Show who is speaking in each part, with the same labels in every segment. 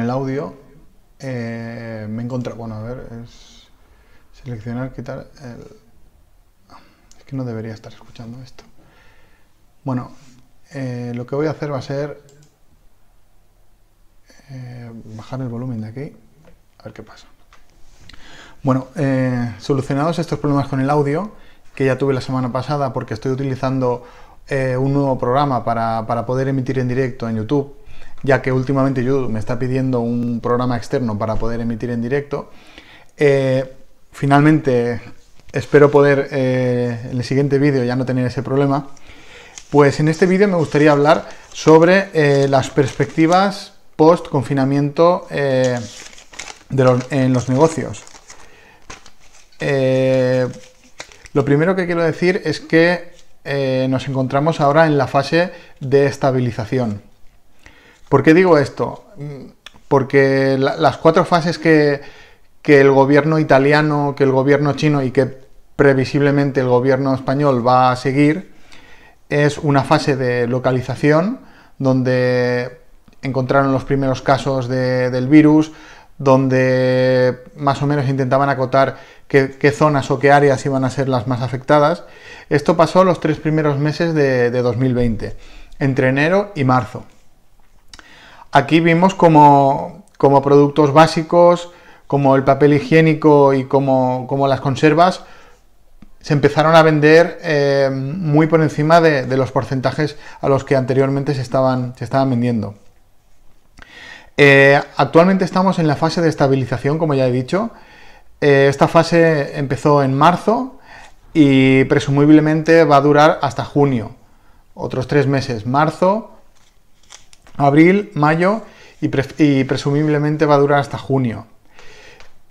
Speaker 1: el audio eh, me he encontrado, bueno, a ver, es seleccionar, quitar el... Es que no debería estar escuchando esto. Bueno, eh, lo que voy a hacer va a ser eh, bajar el volumen de aquí, a ver qué pasa. Bueno, solucionados estos problemas con el audio, que ya tuve la semana pasada porque estoy utilizando un nuevo programa para, para poder emitir en directo en YouTube ya que últimamente YouTube me está pidiendo un programa externo para poder emitir en directo. Eh, finalmente, espero poder eh, en el siguiente vídeo ya no tener ese problema. Pues en este vídeo me gustaría hablar sobre eh, las perspectivas post-confinamiento en los negocios. lo primero que quiero decir es que nos encontramos ahora en la fase de estabilización. ¿Por qué digo esto? Porque las cuatro fases que, el gobierno italiano, que el gobierno chino y que previsiblemente el gobierno español va a seguir es una fase de localización donde encontraron los primeros casos del virus, donde más o menos intentaban acotar qué, zonas o qué áreas iban a ser las más afectadas. Esto pasó los tres primeros meses de 2020, entre enero y marzo. Aquí vimos como, productos básicos, como el papel higiénico y como, las conservas, se empezaron a vender eh, muy por encima de, los porcentajes a los que anteriormente se estaban, se estaban vendiendo. Eh, actualmente estamos en la fase de estabilización, como ya he dicho. Eh, esta fase empezó en marzo y presumiblemente va a durar hasta junio. Otros tres meses, marzo, abril, mayo y, presumiblemente va a durar hasta junio.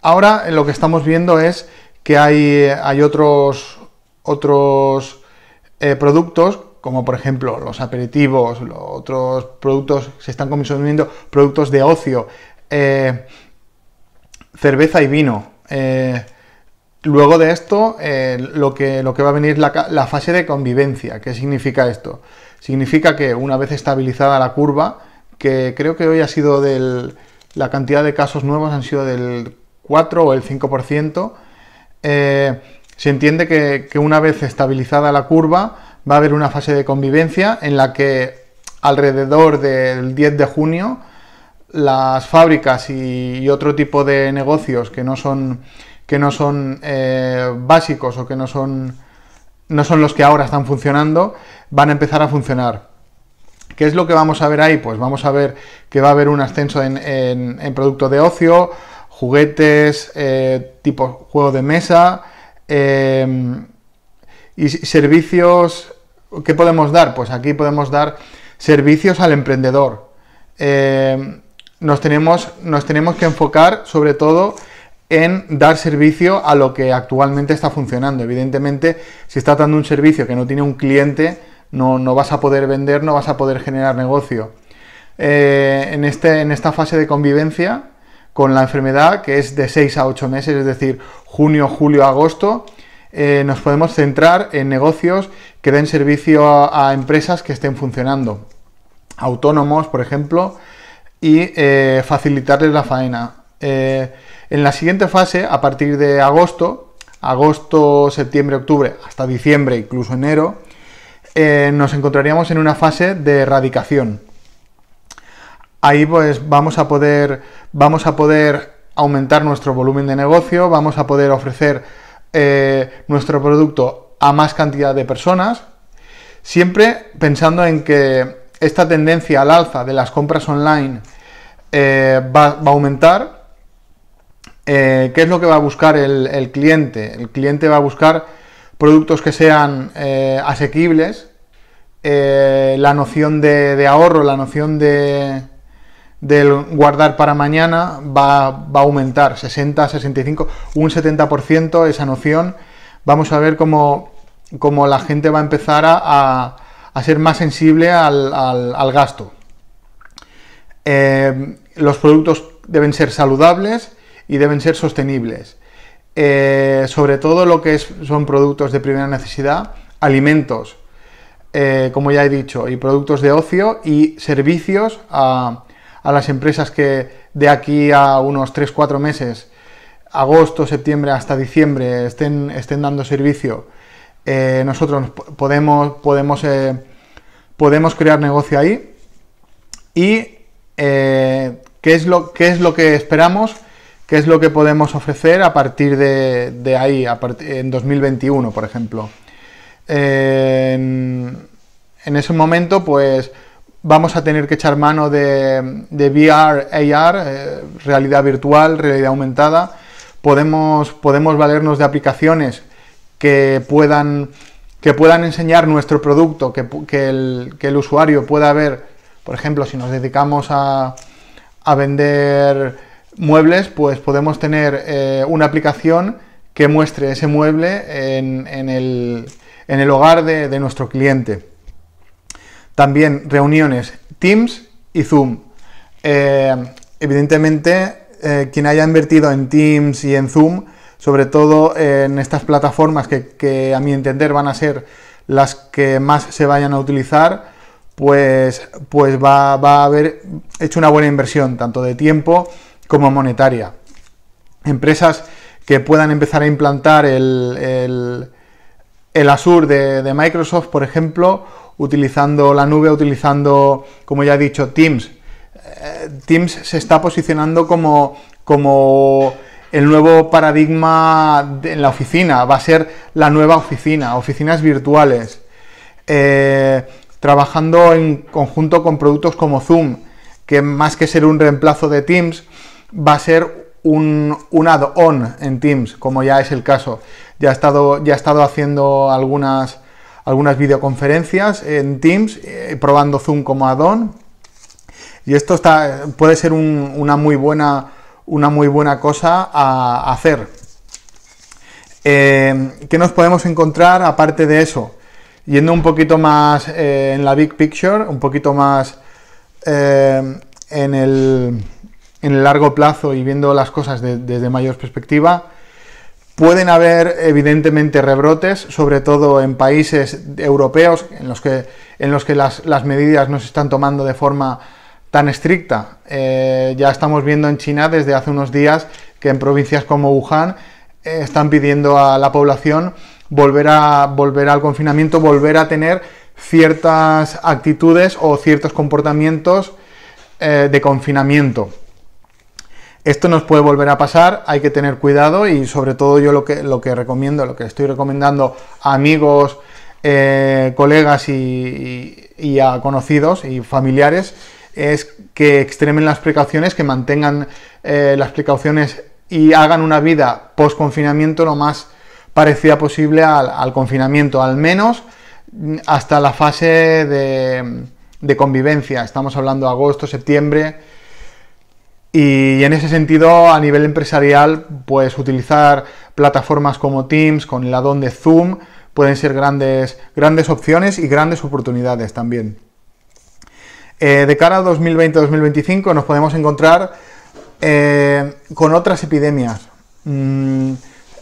Speaker 1: Ahora lo que estamos viendo es que hay, hay otros, otros eh, productos, como por ejemplo los aperitivos, los otros productos, se están consumiendo productos de ocio, eh, cerveza y vino. Eh, luego de esto, lo, que, lo que va a venir la, la fase de convivencia. ¿Qué significa esto? Significa que una vez estabilizada la curva, que creo que hoy ha sido del... la cantidad de casos nuevos han sido del 4 o el 5%, eh, se entiende que, una vez estabilizada la curva va a haber una fase de convivencia en la que alrededor del 10 de junio las fábricas y, otro tipo de negocios que no son, que no son eh, básicos o que no son no son los que ahora están funcionando, van a empezar a funcionar. ¿Qué es lo que vamos a ver ahí? Pues vamos a ver que va a haber un ascenso en, en, productos de ocio, juguetes, eh, tipo juego de mesa em, y servicios. ¿Qué podemos dar? Pues aquí podemos dar servicios al emprendedor. Em, nos, tenemos, nos tenemos que enfocar sobre todo en dar servicio a lo que actualmente está funcionando. Evidentemente, si está dando un servicio que no tiene un cliente, no, no vas a poder vender, no vas a poder generar negocio. Eh, en, este, en esta fase de convivencia con la enfermedad, que es de 6 a 8 meses, es decir, junio, julio, agosto, eh, nos podemos centrar en negocios que den servicio a, empresas que estén funcionando, autónomos, por ejemplo, y eh, facilitarles la faena. En la siguiente fase, a partir de agosto, agosto, septiembre, octubre, hasta diciembre, incluso enero, eh, nos encontraríamos en una fase de erradicación. Ahí pues vamos a poder, vamos a poder aumentar nuestro volumen de negocio, vamos a poder ofrecer eh, nuestro producto a más cantidad de personas, siempre pensando en que esta tendencia al alza de las compras online eh, va, va, a aumentar eh, ¿qué es lo que va a buscar el, cliente? El cliente va a buscar productos que sean eh, asequibles, eh, la noción de, ahorro, la noción de guardar para mañana va, a aumentar 60, 65, un 70% esa noción. Vamos a ver cómo, la gente va a empezar a, ser más sensible al gasto. los productos deben ser saludables, y deben ser sostenibles. Eh, sobre todo lo que son productos de primera necesidad, alimentos, eh, como ya he dicho, y productos de ocio y servicios a, a las empresas que de aquí a unos 3-4 meses, agosto, septiembre hasta diciembre, estén, estén dando servicio, eh, nosotros podemos, podemos, podemos crear negocio ahí. ¿Y ¿qué, es lo, qué es lo que esperamos? ¿Qué es lo que podemos ofrecer a partir de, ahí, en 2021, por ejemplo? en, ese momento, pues vamos a tener que echar mano de, VR, AR, realidad virtual, realidad aumentada. Podemos, podemos valernos de aplicaciones que puedan, que puedan enseñar nuestro producto, que, el, usuario pueda ver, por ejemplo, si nos dedicamos a, vender muebles, pues podemos tener eh, una aplicación que muestre ese mueble en, el, hogar de, nuestro cliente. También reuniones Teams y Zoom. Eh, evidentemente, eh, quien haya invertido en Teams y en Zoom sobre todo en estas plataformas que, a mi entender van a ser las que más se vayan a utilizar, pues, pues va, a haber hecho una buena inversión, tanto de tiempo como monetaria. Empresas que puedan empezar a implantar el, el, Azure de, Microsoft, por ejemplo, utilizando la nube, utilizando, como ya he dicho, Teams. Eh, Teams se está posicionando como, como el nuevo paradigma en la oficina, va a ser la nueva oficina, oficinas virtuales, eh, trabajando en conjunto con productos como Zoom, que más que ser un reemplazo de Teams, va a ser un, add-on en Teams, como ya es el caso. Ya he estado, ya he estado haciendo algunas, algunas videoconferencias en Teams, eh, probando Zoom como add-on. Y esto puede ser una muy buena una muy buena cosa a hacer. Eh, ¿Qué nos podemos encontrar aparte de eso? Yendo un poquito más eh, en la big picture, un poquito más eh, en, el, largo plazo y viendo las cosas desde mayor perspectiva, pueden haber evidentemente rebrotes, sobre todo en países europeos en los que, en los que las, medidas no se están tomando de forma tan estricta. Eh, ya estamos viendo en China desde hace unos días que en provincias como Wuhan eh, están pidiendo a la población volver, a, volver al confinamiento, volver a tener ciertas actitudes o ciertos comportamientos eh, de confinamiento. Esto nos puede volver a pasar, hay que tener cuidado y sobre todo yo lo que, recomiendo, lo que estoy recomendando a amigos, colegas y, a conocidos y familiares es que extremen las precauciones, que mantengan eh, las precauciones y hagan una vida post confinamiento lo más parecida posible al, confinamiento, al menos hasta la fase de, convivencia. Estamos hablando de agosto, septiembre. Y en ese sentido, a nivel empresarial, pues utilizar plataformas como Teams, con el addon de Zoom, pueden ser grandes, grandes opciones y grandes oportunidades también. Eh, de cara a 2020-2025 nos podemos encontrar eh, con otras epidemias. Mm,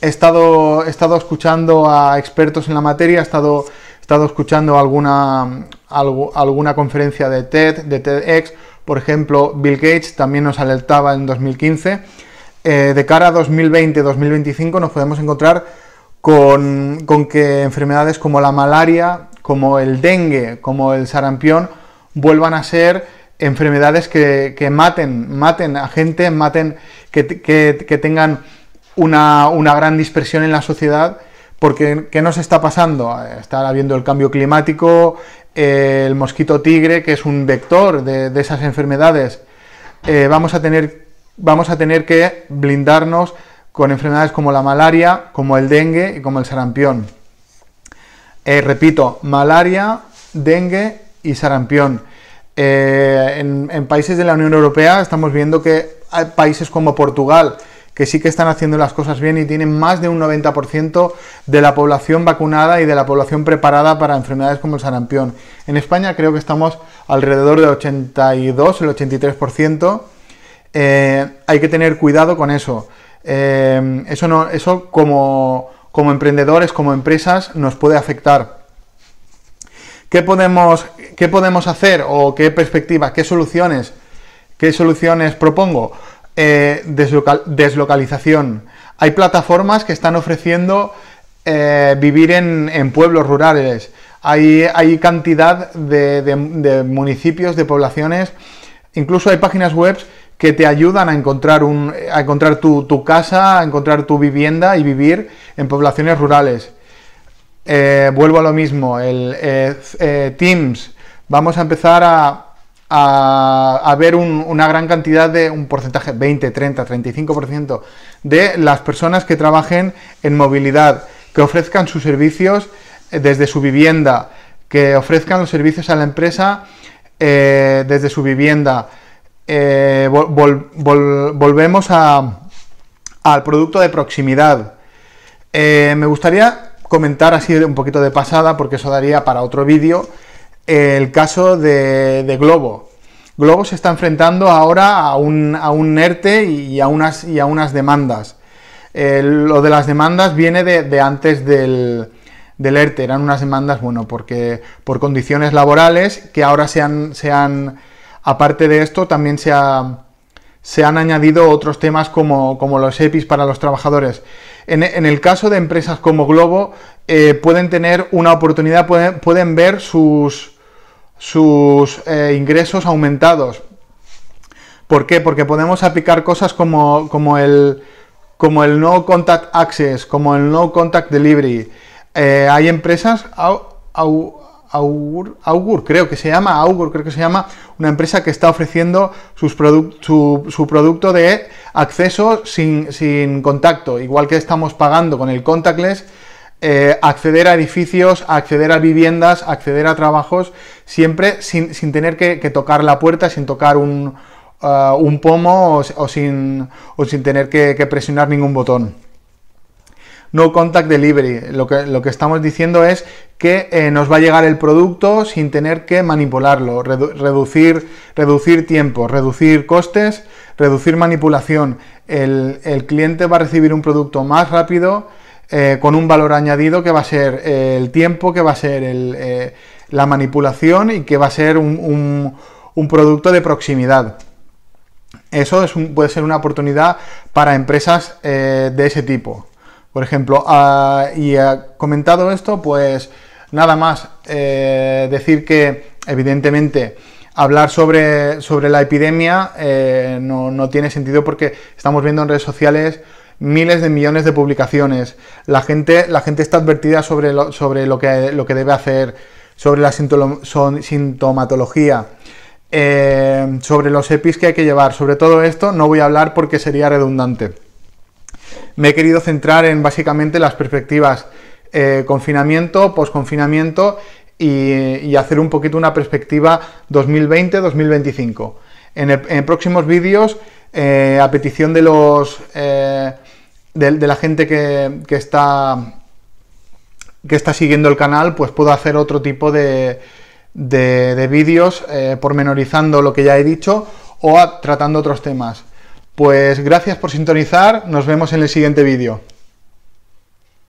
Speaker 1: he, estado, he, estado, escuchando a expertos en la materia, he estado, estado escuchando alguna, alguna conferencia de TED, de TEDx, por ejemplo, Bill Gates también nos alertaba en 2015. Eh, de cara a 2020-2025 nos podemos encontrar con, con que enfermedades como la malaria, como el dengue, como el sarampión, vuelvan a ser enfermedades que, maten, maten a gente, maten, que, tengan una, gran dispersión en la sociedad, porque ¿qué nos está pasando? Está habiendo el cambio climático, el mosquito tigre, que es un vector de, esas enfermedades. Eh, vamos, a tener, vamos a tener que blindarnos con enfermedades como la malaria, como el dengue y como el sarampión. Eh, repito, malaria, dengue y sarampión. Eh, en, países de la Unión Europea estamos viendo que hay países como Portugal que sí que están haciendo las cosas bien y tienen más de un 90% de la población vacunada y de la población preparada para enfermedades como el sarampión. En España creo que estamos alrededor del 82, el 83%. Eh, hay que tener cuidado con eso. Eh, eso no, eso como, como emprendedores, como empresas, nos puede afectar. ¿Qué podemos, qué podemos hacer o qué perspectiva, qué soluciones ¿Qué soluciones propongo? Eh, deslocalización. Hay plataformas que están ofreciendo eh, vivir en, pueblos rurales. Hay, cantidad de, municipios, de poblaciones, incluso hay páginas web que te ayudan a encontrar, un, a encontrar tu, casa, a encontrar tu vivienda y vivir en poblaciones rurales. Eh, vuelvo a lo mismo, el Teams. Vamos a empezar a, a, ver una gran cantidad de, un porcentaje, 20, 30, 35% de las personas que trabajen en movilidad, que ofrezcan sus servicios eh, desde su vivienda, que ofrezcan los servicios a la empresa eh, desde su vivienda. Eh, volvemos al producto de proximidad. me gustaría comentar así un poquito de pasada, porque eso daría para otro vídeo, el caso de, Globo. Globo se está enfrentando ahora a un, a un ERTE y a unas, y a unas demandas. lo de las demandas viene de, antes del, del, ERTE, eran unas demandas, bueno, porque por condiciones laborales que ahora se han, aparte de esto, también se, se han añadido otros temas como, como, los EPIs para los trabajadores. En, en, el caso de empresas como Globo, eh, pueden tener una oportunidad, pueden, pueden ver sus, sus eh, ingresos aumentados. ¿Por qué? Porque podemos aplicar cosas como, como, el, como el No Contact Access, como el No Contact Delivery. Eh, hay empresas, Augur, creo que se llama, Augur, creo que se llama, una empresa que está ofreciendo sus su, su, producto de acceso sin, sin contacto, igual que estamos pagando con el contactless eh, acceder a edificios, acceder a viviendas, acceder a trabajos, siempre sin, tener que, tocar la puerta, sin tocar un, uh, pomo o, sin, sin, tener que, presionar ningún botón. No contact delivery. Lo que, lo que estamos diciendo es que eh, nos va a llegar el producto sin tener que manipularlo, reducir, reducir tiempo, reducir costes, reducir manipulación. El, el cliente va a recibir un producto más rápido, eh, con un valor añadido que va a ser eh, el tiempo, que va a ser eh, la manipulación y que va a ser un, producto de proximidad. Eso es puede ser una oportunidad para empresas de ese tipo. Por ejemplo, ah, y comentado esto, pues nada más decir que evidentemente hablar sobre, sobre la epidemia no, no, tiene sentido porque estamos viendo en redes sociales miles de millones de publicaciones. La gente, la gente está advertida sobre lo, sobre lo, que, lo que debe hacer, sobre la sintomatología, eh, sobre los EPIs que hay que llevar. Sobre todo esto no voy a hablar porque sería redundante. Me he querido centrar en básicamente las perspectivas eh, confinamiento, posconfinamiento y, y hacer un poquito una perspectiva 2020-2025. En, próximos vídeos, eh, a petición de los de, la gente que, está que está siguiendo el canal, pues puedo hacer otro tipo de, de, vídeos eh, pormenorizando lo que ya he dicho o tratando otros temas. Pues gracias por sintonizar, nos vemos en el siguiente vídeo.